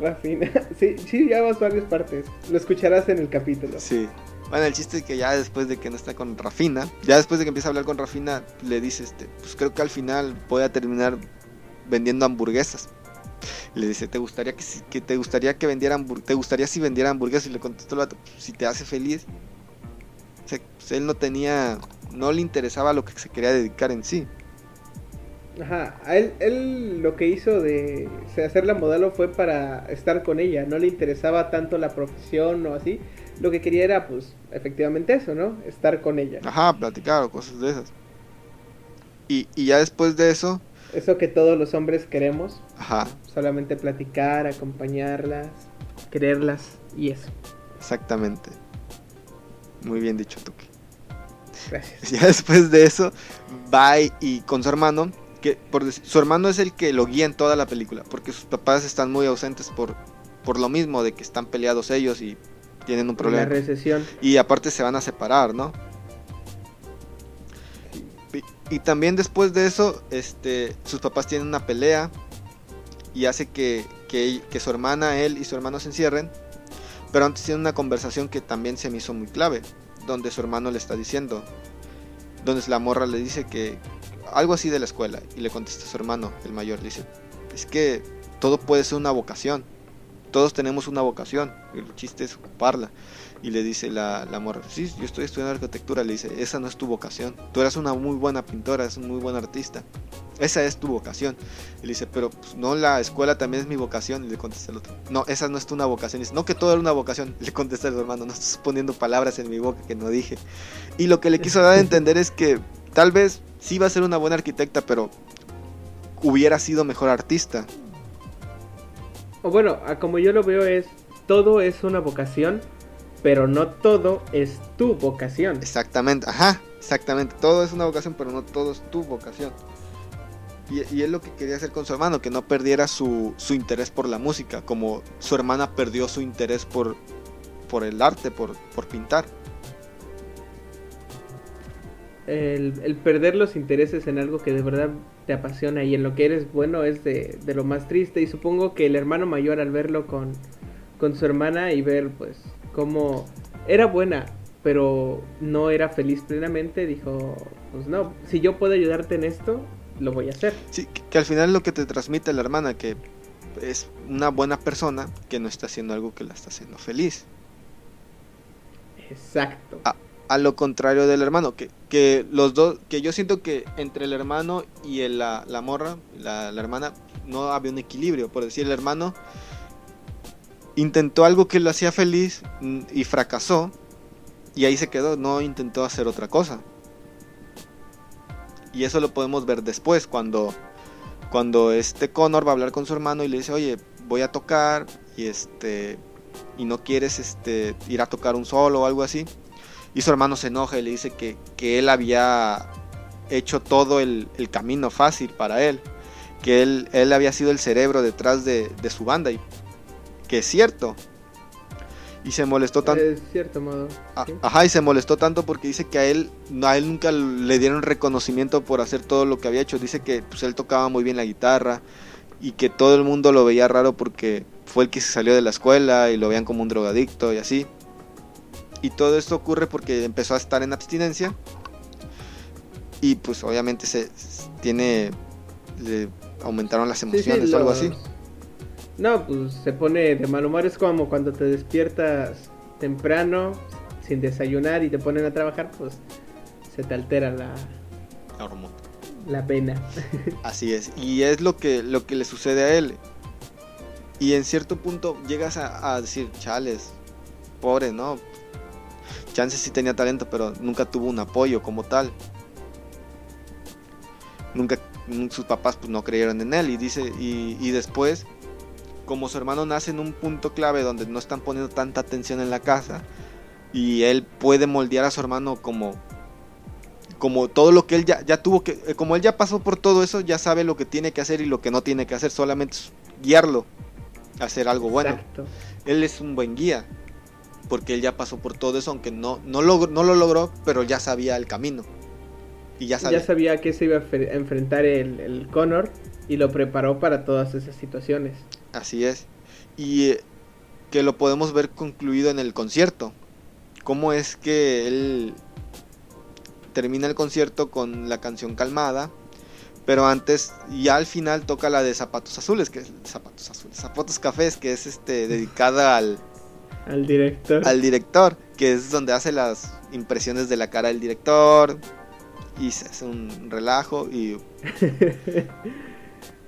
Rafina. Sí, sí, ya vas varias partes. Lo escucharás en el capítulo. Sí. Bueno, el chiste es que ya después de que no está con Rafina, ya después de que empieza a hablar con Rafina, le dice, este, pues creo que al final voy a terminar vendiendo hamburguesas le dice, ¿te gustaría que, te gustaría que vendieran te gustaría si vendiera hamburguesas? Y le contestó el vato, pues, si te hace feliz. O sea, pues, él no tenía, no le interesaba lo que se quería dedicar en sí. Ajá, a él, él lo que hizo de hacer la modelo fue para estar con ella, no le interesaba tanto la profesión o así, lo que quería era pues efectivamente eso, ¿no? Estar con ella. Ajá, platicar o cosas de esas. Y, y ya después de eso, eso que todos los hombres queremos. Ajá. Solamente platicar, acompañarlas, quererlas y eso. Exactamente. Muy bien dicho, Tuki. Gracias. [LAUGHS] Ya después de eso, va y con su hermano, que por su hermano es el que lo guía en toda la película, porque sus papás están muy ausentes por, por lo mismo de que están peleados ellos y tienen un problema. La recesión. Y aparte se van a separar, ¿no? Y también después de eso, este, sus papás tienen una pelea y hace que, que, su hermana, él y su hermano se encierren. Pero antes tiene una conversación que también se me hizo muy clave, donde su hermano le está diciendo, donde la morra le dice que algo así de la escuela y le contesta a su hermano, el mayor, dice, es que todo puede ser una vocación, todos tenemos una vocación, el chiste es ocuparla. Y le dice la, la morra, sí, yo estoy estudiando arquitectura, le dice, esa no es tu vocación, tú eres una muy buena pintora, eres un muy buen artista, esa es tu vocación. Y le dice, pero pues, no, la escuela también es mi vocación. Y le contesta el otro, no, esa no es una vocación. Y dice, no, que todo era una vocación. [LAUGHS] le contesta el hermano, no estás poniendo palabras en mi boca que no dije. Y lo que le quiso dar a entender es que tal vez sí va a ser una buena arquitecta, pero hubiera sido mejor artista. O bueno, como yo lo veo es, todo es una vocación, pero no todo es tu vocación. Exactamente, ajá, exactamente. Todo es una vocación, pero no todo es tu vocación. Y, y es lo que quería hacer con su hermano, que no perdiera su, su, interés por la música, como su hermana perdió su interés por, por el arte, por, por pintar. El, el, perder los intereses en algo que de verdad te apasiona y en lo que eres bueno es de, de lo más triste. Y supongo que el hermano mayor al verlo con, con su hermana y ver pues cómo era buena, pero no era feliz plenamente, dijo, pues no, si yo puedo ayudarte en esto, lo voy a hacer. Sí, que al final es lo que te transmite la hermana, que es una buena persona que no está haciendo algo que la está haciendo feliz. Exacto. A, a lo contrario del hermano, que, que, los dos, que yo siento que entre el hermano y el, la, la, morra, la, la hermana, no había un equilibrio. Por decir, el hermano intentó algo que lo hacía feliz y fracasó. Y ahí se quedó, no intentó hacer otra cosa. Y eso lo podemos ver después, cuando, cuando este Connor va a hablar con su hermano y le dice, oye, voy a tocar y este y no quieres este ir a tocar un solo o algo así. Y su hermano se enoja y le dice que, que él había hecho todo el, el, camino fácil para él. Que él, él había sido el cerebro detrás de, de su banda. Y que es cierto. Y se molestó tanto. De cierto modo. Ah, ¿sí? Ajá, y se molestó tanto porque dice que a él, a él nunca le dieron reconocimiento por hacer todo lo que había hecho. Dice que pues, él tocaba muy bien la guitarra y que todo el mundo lo veía raro porque fue el que se salió de la escuela y lo veían como un drogadicto y así. Y todo esto ocurre porque empezó a estar en abstinencia. Y pues obviamente se tiene. Le aumentaron las emociones sí, sí, o algo así. No, pues se pone de mal humor. Es como cuando te despiertas temprano, sin desayunar y te ponen a trabajar, pues se te altera la, la hormona. La pena. [LAUGHS] Así es. Y es lo que, lo que le sucede a él. Y en cierto punto llegas a, a decir, chales, pobre, ¿no? Chance sí tenía talento, pero nunca tuvo un apoyo como tal. Nunca sus papás pues no creyeron en él y dice y, y, después como su hermano nace en un punto clave donde no están poniendo tanta atención en la casa y él puede moldear a su hermano como como todo lo que él ya, ya tuvo que eh, como él ya pasó por todo eso ya sabe lo que tiene que hacer y lo que no tiene que hacer solamente es guiarlo a hacer algo bueno Exacto. él es un buen guía porque él ya pasó por todo eso, aunque no, no, log no lo logró, pero ya sabía el camino. Y ya sabía, ya sabía que se iba a enfrentar el, el Connor y lo preparó para todas esas situaciones. Así es. Y eh, que lo podemos ver concluido en el concierto. Cómo es que él termina el concierto con la canción calmada, pero antes, ya al final toca la de Zapatos Azules, que es Zapatos Azules, Zapatos Cafés, que es este [LAUGHS] dedicada al al director. Al director, que es donde hace las impresiones de la cara del director. Y se hace un relajo y. [LAUGHS]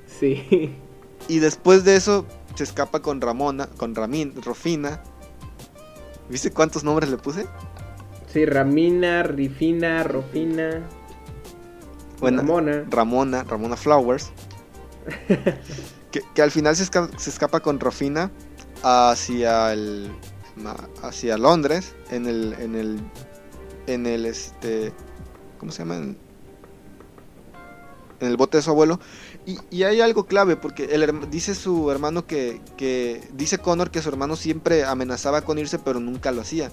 sí. Y después de eso se escapa con Ramona, con Ramin, Rofina. ¿Viste cuántos nombres le puse? Sí, Ramina, Rifina, Rofina. Bueno, Ramona. Ramona, Ramona Flowers. [LAUGHS] que, que, al final se escapa, se escapa con Rofina hacia el hacia Londres en el en el en el este cómo se llama en, en el bote de su abuelo y, y, hay algo clave porque el, dice su hermano que, que dice Connor que su hermano siempre amenazaba con irse pero nunca lo hacía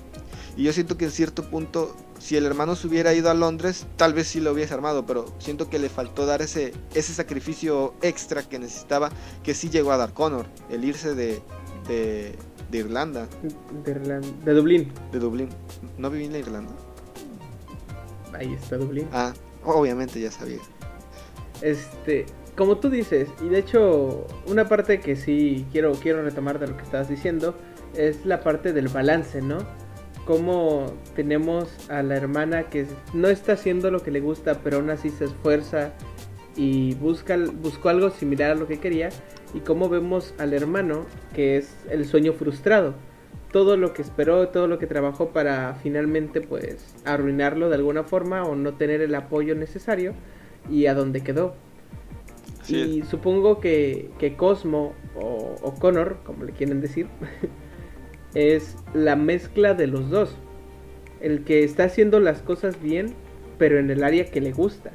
Y yo siento que en cierto punto, si el hermano se hubiera ido a Londres, tal vez sí lo hubiese armado, pero siento que le faltó dar ese, ese sacrificio extra que necesitaba, que sí llegó a dar Connor, el irse de, de, de Irlanda. De, Irlanda, de Dublín. De Dublín. ¿No viví en la Irlanda? Ahí está Dublín. Ah, obviamente ya sabía. Este, como tú dices, y de hecho, una parte que sí quiero, quiero retomar de lo que estabas diciendo, es la parte del balance, ¿no? Cómo tenemos a la hermana que no está haciendo lo que le gusta, pero aún así se esfuerza y busca, buscó algo similar a lo que quería, y cómo vemos al hermano que es el sueño frustrado. Todo lo que esperó, todo lo que trabajó para finalmente pues arruinarlo de alguna forma o no tener el apoyo necesario y a dónde quedó. y supongo que, que Cosmo o, o, Connor, como le quieren decir, [LAUGHS] es la mezcla de los dos. El que está haciendo las cosas bien, pero en el área que le gusta.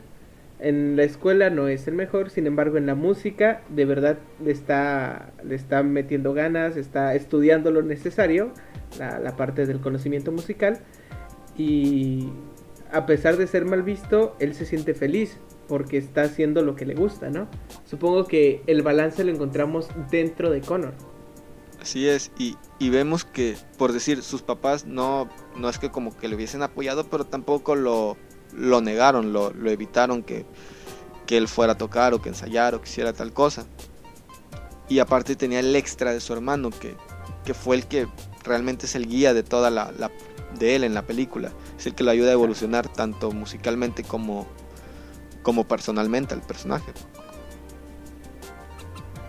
En la escuela no es el mejor, sin embargo en la música de verdad le está, le está metiendo ganas, está estudiando lo necesario, la, la parte del conocimiento musical, y a pesar de ser mal visto, él se siente feliz porque está haciendo lo que le gusta, ¿no? Supongo que el balance lo encontramos dentro de Connor. Así es, y, vemos que, por decir, sus papás no, no es que como que le hubiesen apoyado, pero tampoco lo, lo negaron, lo, lo evitaron que, que él fuera a tocar o que ensayara o que hiciera tal cosa. Y aparte tenía el extra de su hermano, que, que fue el que realmente es el guía de toda la, de él en la película. Es el que lo ayuda a evolucionar tanto musicalmente como, como personalmente al personaje.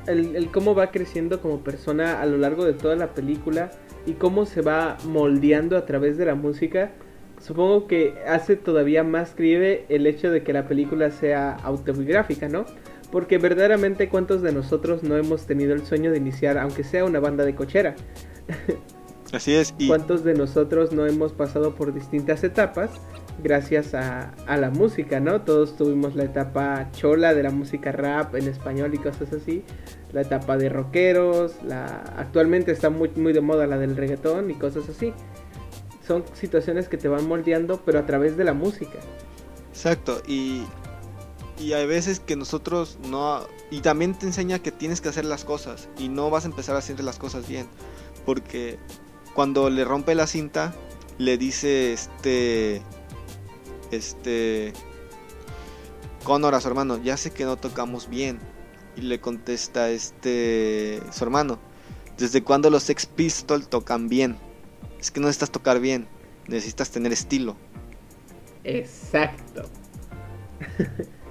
El, cómo va creciendo como persona a lo largo de toda la película y cómo se va moldeando a través de la música, supongo que hace todavía más creíble el hecho de que la película sea autobiográfica, ¿no? Porque verdaderamente cuántos de nosotros no hemos tenido el sueño de iniciar, aunque sea una banda de cochera. [LAUGHS] Así es. Y... ¿Cuántos de nosotros no hemos pasado por distintas etapas gracias a, la música, ¿no? Todos tuvimos la etapa chola de la música rap en español y cosas así, la etapa de rockeros, la actualmente está muy, muy de moda la del reggaetón y cosas así. Son situaciones que te van moldeando, pero a través de la música. Exacto, y, y hay veces que nosotros no... Y también te enseña que tienes que hacer las cosas y no vas a empezar a hacer las cosas bien, porque cuando le rompe la cinta, le dice este este Connor a su hermano, ya sé que no tocamos bien. Y le contesta este su hermano, ¿desde cuando los Sex Pistols tocan bien? Es que no necesitas tocar bien, necesitas tener estilo. Exacto.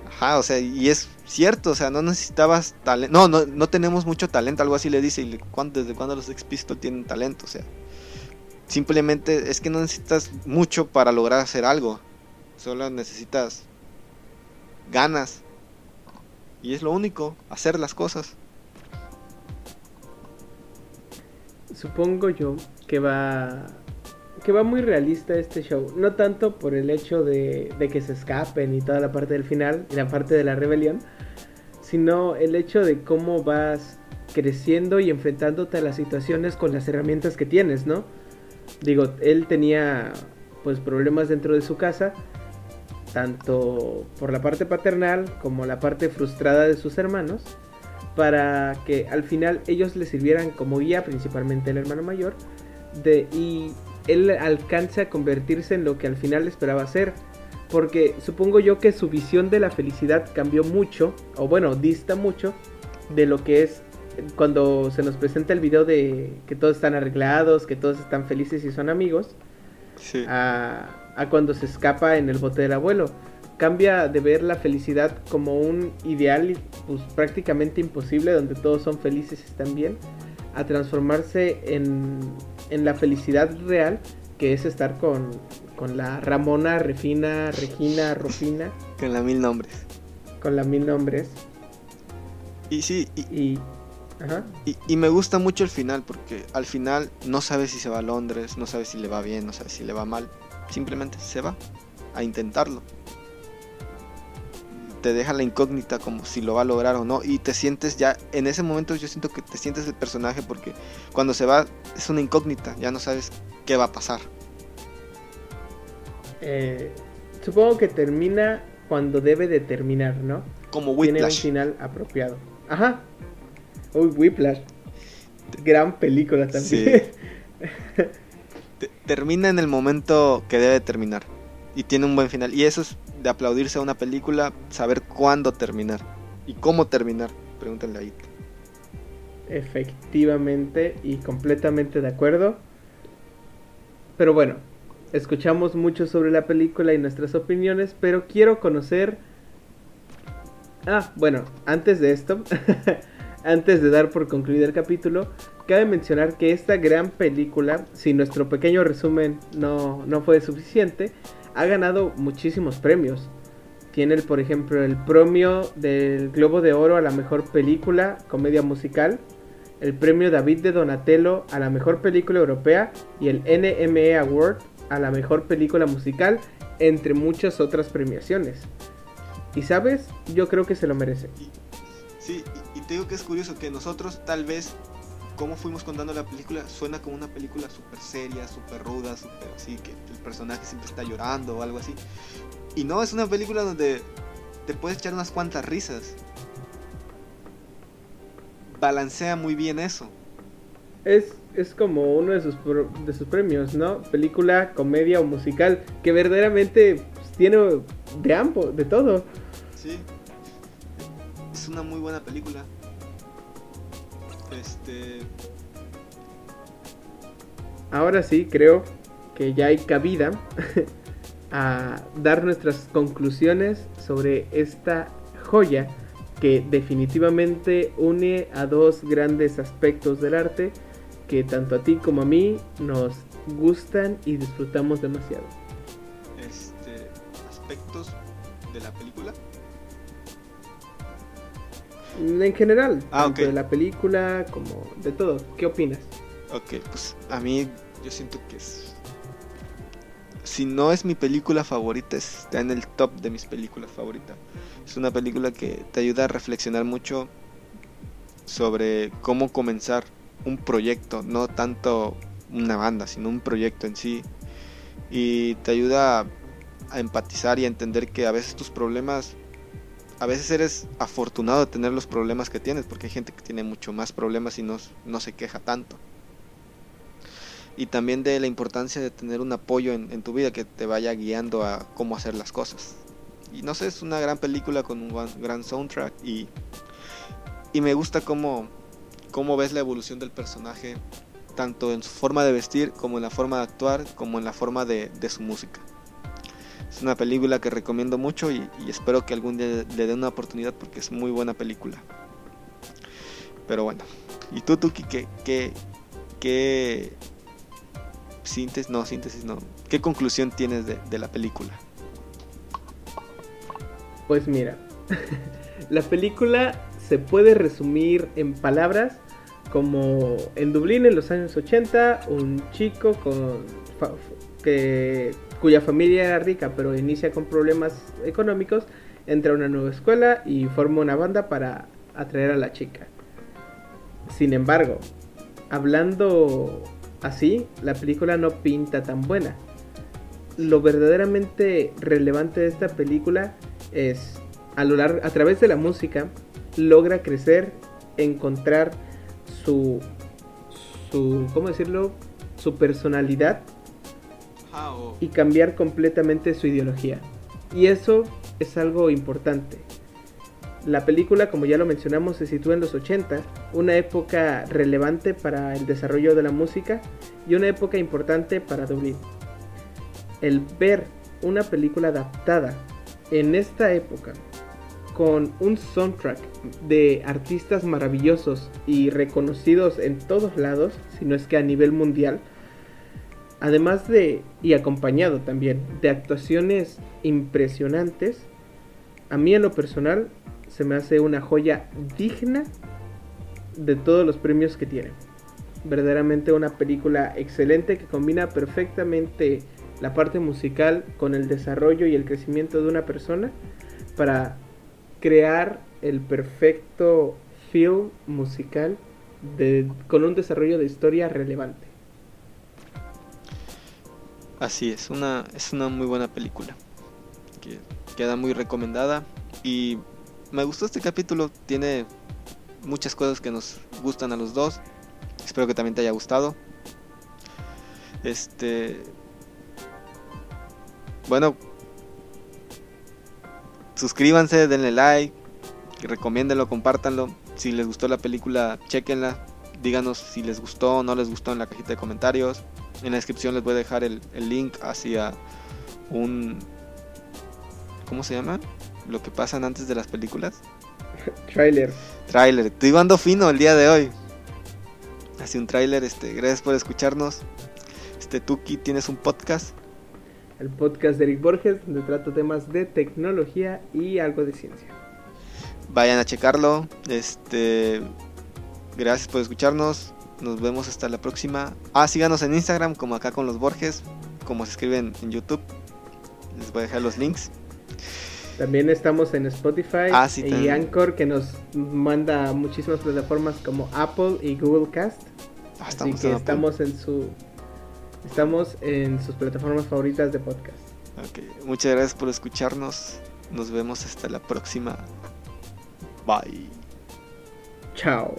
Ajá, o sea, y es cierto, o sea, no necesitabas talento. No, no, no tenemos mucho talento, algo así le dice. ¿Y desde cuándo los Pistols tienen talento? O sea, simplemente es que no necesitas mucho para lograr hacer algo. Solo necesitas ganas. Y es lo único, hacer las cosas. Supongo yo que va que va muy realista este show. No tanto por el hecho de, de, que se escapen y toda la parte del final y la parte de la rebelión, sino el hecho de cómo vas creciendo y enfrentándote a las situaciones con las herramientas que tienes, ¿no? Digo, él tenía pues problemas dentro de su casa tanto por la parte paternal como la parte frustrada de sus hermanos, para que al final ellos le sirvieran como guía, principalmente el hermano mayor, de, y él alcance a convertirse en lo que al final esperaba ser. Porque supongo yo que su visión de la felicidad cambió mucho, o bueno, dista mucho de lo que es cuando se nos presenta el video de que todos están arreglados, que todos están felices y son amigos. Sí a cuando se escapa en el bote del abuelo. Cambia de ver la felicidad como un ideal pues, prácticamente imposible donde todos son felices y están bien, a transformarse en, en la felicidad real que es estar con, con la Ramona, Refina, Regina, Rufina. Con la mil nombres. Con la mil nombres. Y sí, y, y, y, y, me gusta mucho el final porque al final no sabes si se va a Londres, no sabes si le va bien, no sabes si le va mal simplemente se va a intentarlo. Te deja la incógnita como si lo va a lograr o no. Y te sientes ya, en ese momento yo siento que te sientes el personaje porque cuando se va es una incógnita, ya no sabes qué va a pasar. Eh, supongo que termina cuando debe de terminar, ¿no? Como Tiene un Whiplash. final apropiado. Ajá. Uy, Whiplash. Gran película también. [LAUGHS] Te- termina en el momento que debe terminar. Y tiene un buen final. Y eso es de aplaudirse a una película, saber cuándo terminar. Y cómo terminar. Pregúntenle ahí. Efectivamente y completamente de acuerdo. Pero bueno, escuchamos mucho sobre la película y nuestras opiniones, pero quiero conocer... Ah, bueno, antes de esto, [LAUGHS] antes de dar por concluido el capítulo, cabe mencionar que esta gran película, si nuestro pequeño resumen no, no fue suficiente, ha ganado muchísimos premios. Tiene, el, por ejemplo, el premio del Globo de Oro a la mejor película, comedia musical, el premio David de Donatello a la mejor película europea y el NME Award a la mejor película musical, entre muchas otras premiaciones. Y sabes, yo creo que se lo merece. Sí, y, y te digo que es curioso que nosotros tal vez, como fuimos contando la película, suena como una película súper seria, súper ruda, súper así, que el personaje siempre está llorando o algo así. Y no, es una película donde te puedes echar unas cuantas risas. Balancea muy bien eso. Es, es como uno de sus, pro- de sus premios, ¿no? Película, comedia o musical, que verdaderamente pues, tiene de ambos, de todo. Sí. Es una muy buena película. Este. Ahora sí, creo que ya hay cabida [LAUGHS] a dar nuestras conclusiones sobre esta joya que definitivamente une a dos grandes aspectos del arte que tanto a ti como a mí nos gustan y disfrutamos demasiado. Este. Aspectos En general, Ah, tanto de la película como de todo. ¿Qué opinas? Ok, pues a mí yo siento que es... Si no es mi película favorita, está en el top de mis películas favoritas. Es una película que te ayuda a reflexionar mucho sobre cómo comenzar un proyecto, no tanto una banda, sino un proyecto en sí. Y te ayuda a empatizar y a entender que a veces tus problemas, a veces eres afortunado de tener los problemas que tienes, porque hay gente que tiene mucho más problemas y no, no se queja tanto y también de la importancia de tener un apoyo en, tu vida que te vaya guiando a cómo hacer las cosas. Y no sé, es una gran película con un gran, soundtrack y, y me gusta cómo, cómo ves la evolución del personaje, tanto en su forma de vestir como en la forma de actuar, como en la forma de su música. Es una película que recomiendo mucho y, espero que algún día le dé una oportunidad porque es muy buena película. Pero bueno, ¿y tú, Tuki, qué, qué, qué síntesis, no, síntesis no. ¿Qué conclusión tienes de, de la película? Pues mira, [LAUGHS] la película se puede resumir en palabras como en Dublín en los años 80, un chico con que, cuya familia era rica pero inicia con problemas económicos, entra a una nueva escuela y forma una banda para atraer a la chica. Sin embargo, hablando así, la película no pinta tan buena. Lo verdaderamente relevante de esta película es a lo largo, a través de la música logra crecer, encontrar su su ¿cómo decirlo? su personalidad y cambiar completamente su ideología. Y eso es algo importante. La película, como ya lo mencionamos, se sitúa en los 80, una época relevante para el desarrollo de la música y una época importante para Dublín. El ver una película adaptada en esta época con un soundtrack de artistas maravillosos y reconocidos en todos lados, si no es que a nivel mundial, además de, y acompañado también, de actuaciones impresionantes, a mí en lo personal se me hace una joya digna de todos los premios que tiene. Verdaderamente una película excelente que combina perfectamente la parte musical con el desarrollo y el crecimiento de una persona para crear el perfecto film musical con un desarrollo de historia relevante. Así es, una, es una muy buena película. Que queda muy recomendada. Y me gustó este capítulo. Tiene muchas cosas que nos gustan a los dos. Espero que también te haya gustado. Este. Bueno. Suscríbanse, denle like. Recomiéndenlo, compártanlo. Si les gustó la película, chequenla. Díganos si les gustó o no les gustó en la cajita de comentarios. En la descripción les voy a dejar el, el link hacia un... ¿Cómo se llama? Lo que pasan antes de las películas. [LAUGHS] Trailer. Trailer. Estoy ando fino el día de hoy. Así un trailer. Este, gracias por escucharnos. Este Tuki, tienes un podcast. El podcast de Eric Borges, donde trato temas de tecnología y algo de ciencia. Vayan a checarlo. Este, gracias por escucharnos. Nos vemos hasta la próxima. Ah, síganos en Instagram, como acá con los Borges, como se escriben en YouTube. Les voy a dejar los links. También estamos en Spotify Ah, sí, y también. Anchor, que nos manda muchísimas plataformas como Apple y Google Cast. Ah, Así que en estamos en su estamos en sus plataformas favoritas de podcast. Ok, Muchas gracias por escucharnos. Nos vemos hasta la próxima. Bye. Chao.